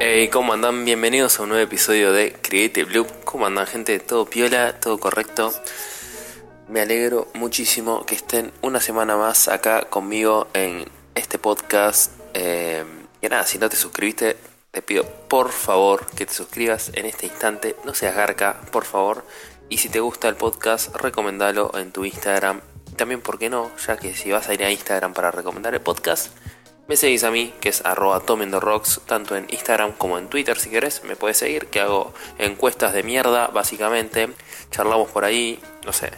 Hey, ¿cómo andan? Bienvenidos a un nuevo episodio de Creative Loop. ¿Cómo andan, gente? ¿Todo piola? ¿Todo correcto? Me alegro muchísimo que estén una semana más acá conmigo en este podcast. Eh, y nada, si no te suscribiste, te pido por favor que te suscribas en este instante. No seas garca, por favor. Y si te gusta el podcast, recomendalo en tu Instagram. También, ¿por qué no? Ya que si vas a ir a Instagram para recomendar el podcast, me seguís a mí, que es arroba rocks, tanto en Instagram como en Twitter si querés, me puedes seguir, que hago encuestas de mierda, básicamente. Charlamos por ahí, no sé,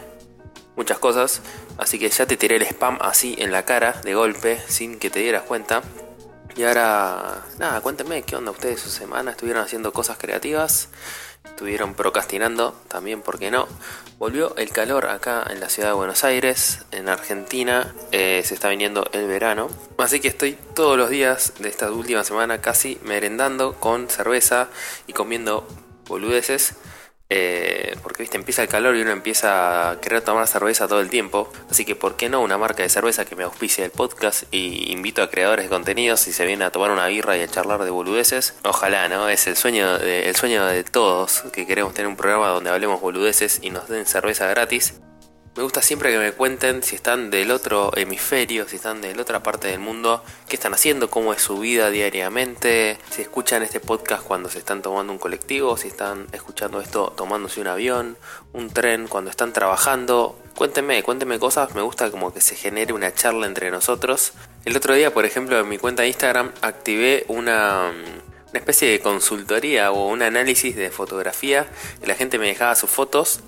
muchas cosas. Así que ya te tiré el spam así en la cara, de golpe, sin que te dieras cuenta. Y ahora, nada, cuéntenme qué onda ustedes su semana, estuvieron haciendo cosas creativas. Estuvieron procrastinando también, ¿por qué no? Volvió el calor acá en la ciudad de Buenos Aires, en Argentina, eh, se está viniendo el verano. Así que estoy todos los días de esta última semana casi merendando con cerveza y comiendo boludeces. Eh, porque viste, empieza el calor y uno empieza a querer tomar cerveza todo el tiempo. Así que, ¿por qué no una marca de cerveza que me auspicie el podcast? Y invito a creadores de contenidos si se vienen a tomar una birra y a charlar de boludeces. Ojalá, ¿no? Es el sueño el sueño de todos que queremos tener un programa donde hablemos boludeces y nos den cerveza gratis. Me gusta siempre que me cuenten si están del otro hemisferio, si están de la otra parte del mundo, qué están haciendo, cómo es su vida diariamente, si escuchan este podcast cuando se están tomando un colectivo, si están escuchando esto tomándose un avión, un tren, cuando están trabajando. Cuéntenme, cuéntenme cosas, me gusta como que se genere una charla entre nosotros. El otro día, por ejemplo, en mi cuenta de Instagram activé una una especie de consultoría o un análisis de fotografía. La gente me dejaba sus fotos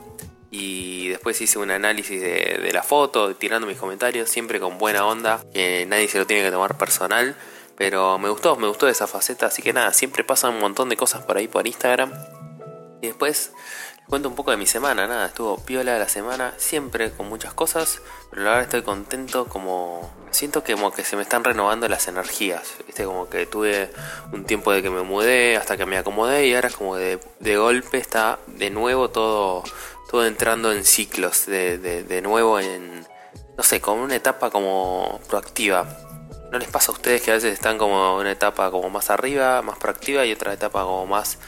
y después hice un análisis de, la foto, tirando mis comentarios, siempre con buena onda, nadie se lo tiene que tomar personal, pero me gustó, me gustó esa faceta, así que nada, siempre pasan un montón de cosas por ahí por Instagram. Y después cuento un poco de mi semana, nada, estuvo piola la semana, siempre con muchas cosas, pero la verdad estoy contento como... Siento que como que se me están renovando las energías, viste, como que tuve un tiempo de que me mudé hasta que me acomodé y ahora es como de, de golpe está de nuevo todo todo entrando en ciclos, de, de, nuevo en, no sé, como una etapa como proactiva. ¿No les pasa a ustedes que a veces están como una etapa como más arriba, más proactiva y otra etapa como más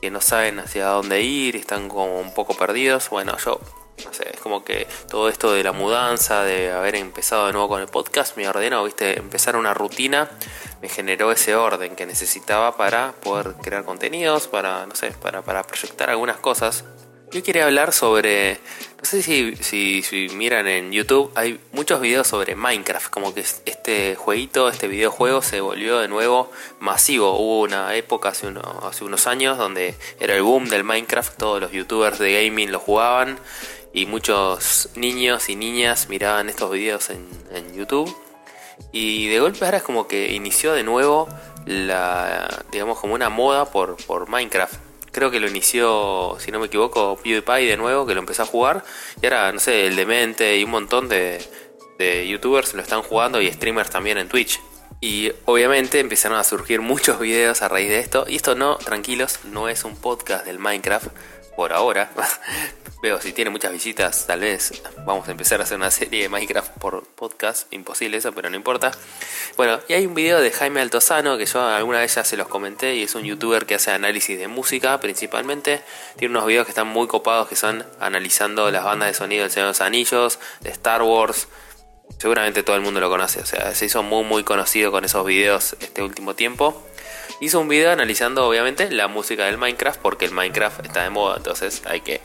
que no saben hacia dónde ir, están como un poco perdidos? Bueno, yo, no sé, es como que todo esto de la mudanza, de haber empezado de nuevo con el podcast, me ordenó, viste, empezar una rutina, me generó ese orden que necesitaba para poder crear contenidos, para, no sé, para, para proyectar algunas cosas yo quería hablar sobre, no sé si, si, miran en YouTube, hay muchos videos sobre Minecraft, como que este jueguito, este videojuego se volvió de nuevo masivo. Hubo una época hace, hace unos años donde era el boom del Minecraft, todos los youtubers de gaming lo jugaban y muchos niños y niñas miraban estos videos en, en YouTube. Y de golpe ahora es como que inició de nuevo la, digamos, como una moda por, por Minecraft creo que lo inició, si no me equivoco, PewDiePie de nuevo, que lo empezó a jugar. Y ahora, no sé, el Demente y un montón de, de youtubers lo están jugando y streamers también en Twitch. Y obviamente empezaron a surgir muchos videos a raíz de esto. Y esto no, tranquilos, no es un podcast del Minecraft por ahora. Veo, si tiene muchas visitas, tal vez vamos a empezar a hacer una serie de Minecraft por podcast. Imposible eso, pero no importa. Bueno, y hay un video de Jaime Altozano que yo alguna vez ya se los comenté y es un youtuber que hace análisis de música principalmente. Tiene unos videos que están muy copados que son analizando las bandas de sonido del Señor de los Anillos, de Star Wars. Seguramente todo el mundo lo conoce, o sea, se hizo muy muy conocido con esos videos este último tiempo hizo un video analizando obviamente la música del Minecraft porque el Minecraft está de moda, entonces hay que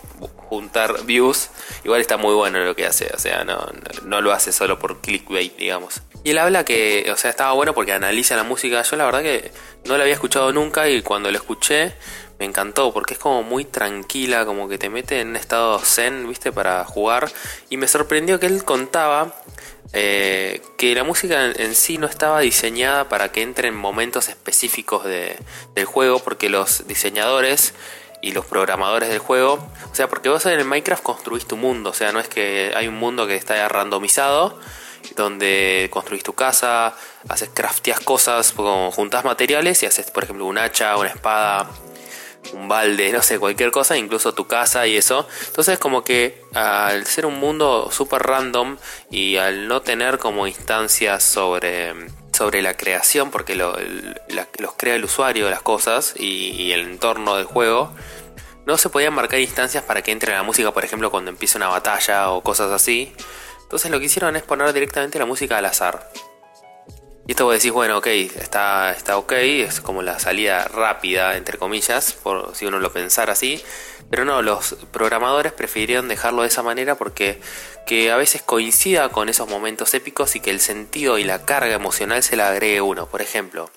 juntar views. Igual está muy bueno lo que hace, o sea, no, lo hace solo por clickbait, digamos. Y él habla que, o sea, estaba bueno porque analiza la música. Yo la verdad que no la había escuchado nunca y cuando lo escuché me encantó porque es como muy tranquila, como que te mete en un estado zen, viste, para jugar. Y me sorprendió que él contaba eh, que la música en, sí no estaba diseñada para que entre en momentos específicos de, del juego porque los diseñadores y los programadores del juego. O sea, porque vos en el Minecraft construís tu mundo. O sea, no es que hay un mundo que está randomizado. Donde construís tu casa, haces crafteas cosas, como juntás materiales y haces, por ejemplo, un hacha, una espada. un balde, no sé, cualquier cosa, incluso tu casa y eso. Entonces como que al ser un mundo súper random y al no tener como instancias sobre, sobre la creación, porque lo, los crea el usuario las cosas y, el entorno del juego, no se podían marcar instancias para que entre la música, por ejemplo, cuando empieza una batalla o cosas así. Entonces lo que hicieron es poner directamente la música al azar. Y esto vos decís, bueno, ok, está, está ok, es como la salida rápida, entre comillas, por si uno lo pensara así. Pero no, los programadores prefirieron dejarlo de esa manera porque que a veces coincida con esos momentos épicos y que el sentido y la carga emocional se la agregue uno. Por ejemplo,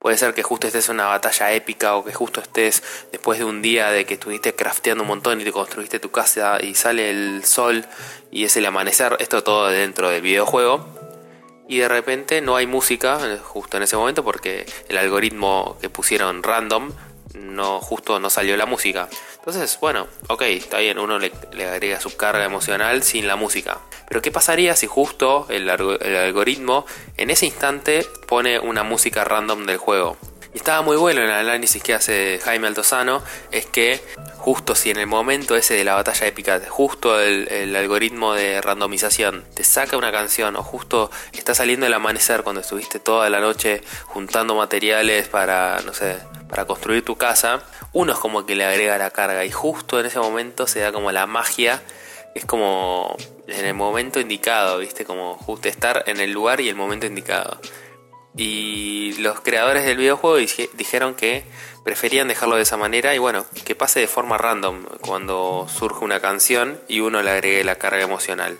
puede ser que justo estés en una batalla épica o que justo estés después de un día de que estuviste crafteando un montón y te construiste tu casa y sale el sol y es el amanecer, esto todo dentro del videojuego y de repente no hay música eh, justo en ese momento porque el algoritmo que pusieron random no justo no salió la música. Entonces, bueno, ok, está bien, uno le, agrega su carga emocional sin la música. Pero ¿qué pasaría si justo el, el algoritmo en ese instante pone una música random del juego? Y estaba muy bueno en el análisis que hace Jaime Altozano, es que justo si en el momento ese de la batalla épica, justo el, algoritmo de randomización te saca una canción o justo está saliendo el amanecer cuando estuviste toda la noche juntando materiales para, no sé, para construir tu casa, uno es como que le agrega la carga y justo en ese momento se da como la magia, es como en el momento indicado, ¿viste? Como justo estar en el lugar y el momento indicado. Y los creadores del videojuego dijeron que preferían dejarlo de esa manera y bueno, que pase de forma random cuando surge una canción y uno le agregue la carga emocional.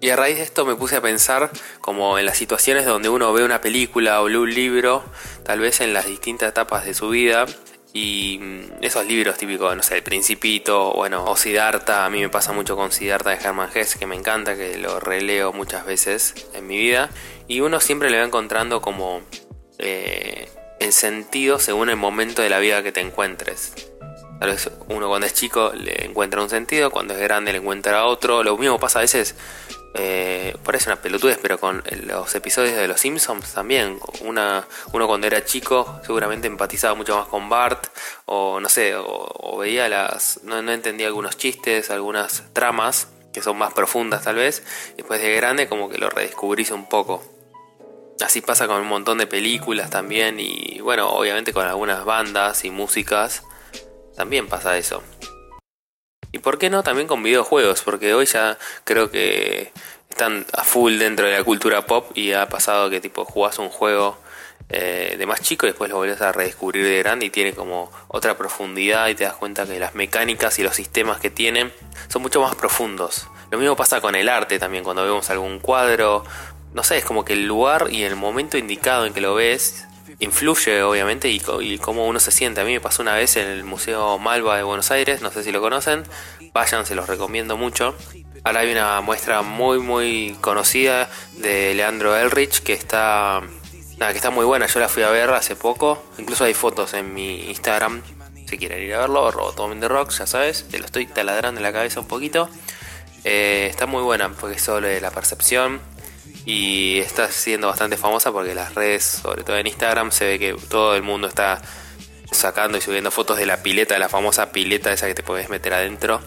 Y a raíz de esto me puse a pensar como en las situaciones donde uno ve una película o lee un libro, tal vez en las distintas etapas de su vida, y mm, esos libros típicos, no sé, El Principito, bueno, o Siddhartha, a mí me pasa mucho con Siddhartha de Hermann Hesse, que me encanta, que lo releo muchas veces en mi vida. Y uno siempre le va encontrando como eh, el sentido según el momento de la vida que te encuentres. Tal vez uno cuando es chico le encuentra un sentido, cuando es grande le encuentra otro. Lo mismo pasa a veces, eh, parece una pelotudez, pero con los episodios de Los Simpsons también. Una, uno cuando era chico seguramente empatizaba mucho más con Bart, o no sé, o, veía las. No, no entendía algunos chistes, algunas tramas que son más profundas tal vez. Después de grande como que lo redescubrís un poco. Así pasa con un montón de películas también y bueno, obviamente con algunas bandas y músicas también pasa eso. Y por qué no también con videojuegos, porque hoy ya creo que están a full dentro de la cultura pop y ha pasado que tipo jugás un juego eh, de más chico y después lo volvés a redescubrir de grande y tiene como otra profundidad y te das cuenta que las mecánicas y los sistemas que tienen son mucho más profundos. Lo mismo pasa con el arte también, cuando vemos algún cuadro no sé, es como que el lugar y el momento indicado en que lo ves influye obviamente y, y, cómo uno se siente. A mí me pasó una vez en el Museo Malva de Buenos Aires, no sé si lo conocen, vayan, se los recomiendo mucho. Ahora hay una muestra muy muy conocida de Leandro Elrich que está que está muy buena, yo la fui a ver hace poco, incluso hay fotos en mi Instagram, si quieren ir a verlo, Robotomen de Rocks, ya sabes, te lo estoy taladrando en la cabeza un poquito. Eh, está muy buena porque es sobre la percepción y está siendo bastante famosa porque las redes, sobre todo en Instagram, se ve que todo el mundo está sacando y subiendo fotos de la pileta, de la famosa pileta esa que te puedes meter adentro.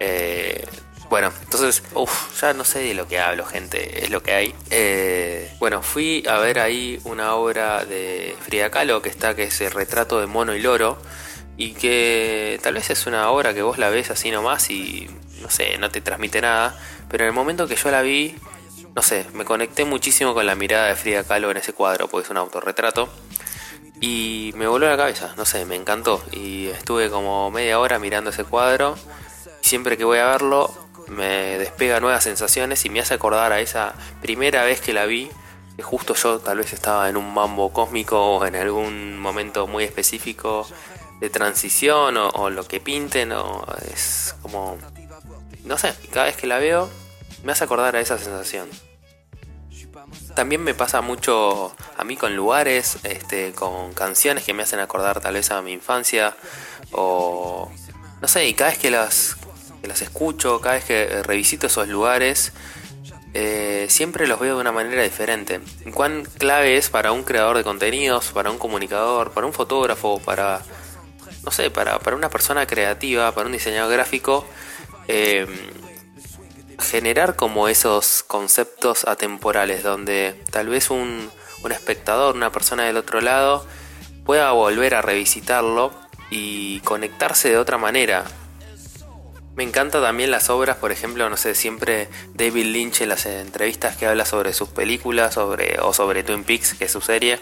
Eh, bueno, entonces, uff, ya no sé de lo que hablo, gente, es lo que hay. Eh, bueno, fui a ver ahí una obra de Frida Kahlo que está, que es el retrato de mono y loro, y que tal vez es una obra que vos la ves así nomás y no sé, no te transmite nada, pero en el momento que yo la vi, no sé, me conecté muchísimo con la mirada de Frida Kahlo en ese cuadro, porque es un autorretrato. Y me voló la cabeza, no sé, me encantó. Y estuve como media hora mirando ese cuadro. siempre que voy a verlo, me despega nuevas sensaciones y me hace acordar a esa primera vez que la vi. Que justo yo tal vez estaba en un mambo cósmico o en algún momento muy específico de transición o, o lo que pinten. O es como. No sé, cada vez que la veo me hace acordar a esa sensación. También me pasa mucho a mí con lugares, este, con canciones que me hacen acordar tal vez a mi infancia o no sé, y cada vez que las, las escucho, cada vez que revisito esos lugares, eh, siempre los veo de una manera diferente. ¿Cuán clave es para un creador de contenidos, para un comunicador, para un fotógrafo, para no sé, para, para una persona creativa, para un diseñador gráfico, em, generar como esos conceptos atemporales donde tal vez un, un espectador, una persona del otro lado, pueda volver a revisitarlo y conectarse de otra manera. Me encanta también las obras, por ejemplo, no sé, siempre David Lynch en las entrevistas que habla sobre sus películas sobre, o sobre Twin Peaks, que es su serie,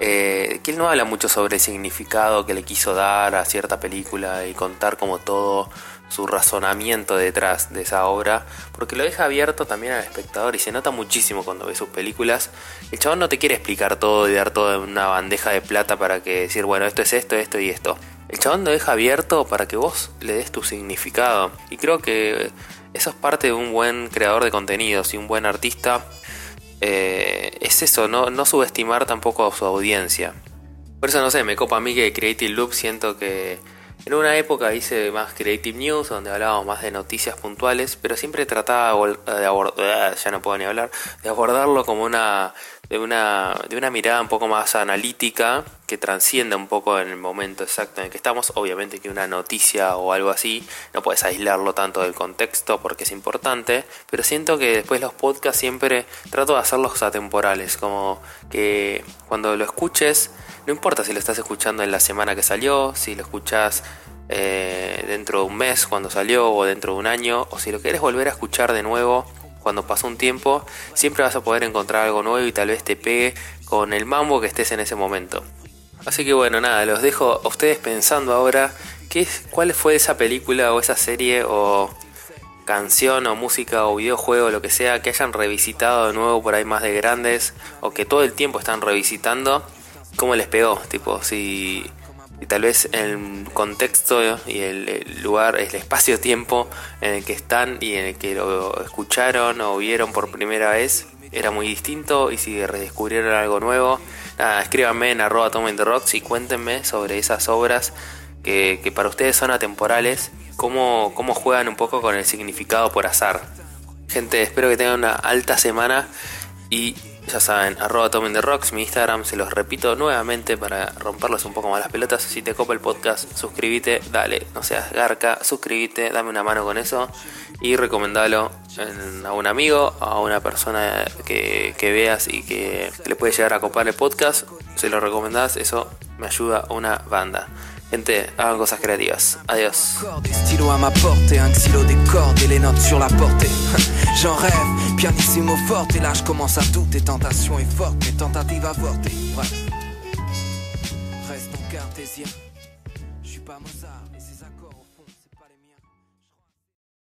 eh, que él no habla mucho sobre el significado que le quiso dar a cierta película y contar como todo su razonamiento detrás de esa obra, porque lo deja abierto también al espectador y se nota muchísimo cuando ve sus películas. El chabón no te quiere explicar todo y dar todo en una bandeja de plata para que decir, bueno, esto es esto, esto y esto. El chabón lo deja abierto para que vos le des tu significado. Y creo que eso es parte de un buen creador de contenidos y un buen artista. Eh, es eso, no, no subestimar tampoco a su audiencia. Por eso no sé, me copa a mí que Creative Loop siento que en una época hice más Creative News, donde hablábamos más de noticias puntuales, pero siempre trataba de abordar, ya no puedo ni hablar, de abordarlo como una de una de una mirada un poco más analítica que transcienda un poco en el momento exacto en el que estamos. Obviamente que una noticia o algo así no puedes aislarlo tanto del contexto porque es importante, pero siento que después los podcasts siempre trato de hacerlos atemporales, como que cuando lo escuches no importa si lo estás escuchando en la semana que salió, si lo escuchas eh, dentro de un mes cuando salió o dentro de un año, o si lo quieres volver a escuchar de nuevo cuando pasó un tiempo, siempre vas a poder encontrar algo nuevo y tal vez te pegue con el mambo que estés en ese momento. Así que bueno, nada, los dejo a ustedes pensando ahora qué, cuál fue esa película o esa serie o canción o música o videojuego, lo que sea, que hayan revisitado de nuevo por ahí más de grandes o que todo el tiempo están revisitando cómo les pegó, tipo, si, tal vez el contexto y el, lugar, el espacio-tiempo en el que están y en el que lo escucharon o vieron por primera vez era muy distinto y si redescubrieron algo nuevo, nada, escríbanme en arroba Rocks y cuéntenme sobre esas obras que, que para ustedes son atemporales, cómo, cómo juegan un poco con el significado por azar. Gente, espero que tengan una alta semana y ya saben, arroba Tomen mi Instagram, se los repito nuevamente para romperlos un poco más las pelotas. Si te copa el podcast, suscríbete, dale, no seas garca, suscríbete, dame una mano con eso y recomendalo a un amigo, a una persona que, que veas y que le puede llegar a copar el podcast. Se lo recomendás, eso me ayuda una banda. Gente, hagan cosas creativas. Adiós. Des stylos à ma portée, un xylo, des cordes et les notes sur la portée. J'en rêve, pianissimo forte, et là je commence à douter. Tentation est forte, mais tentative avortée. Bref, restons cartésiens. Je suis pas Mozart.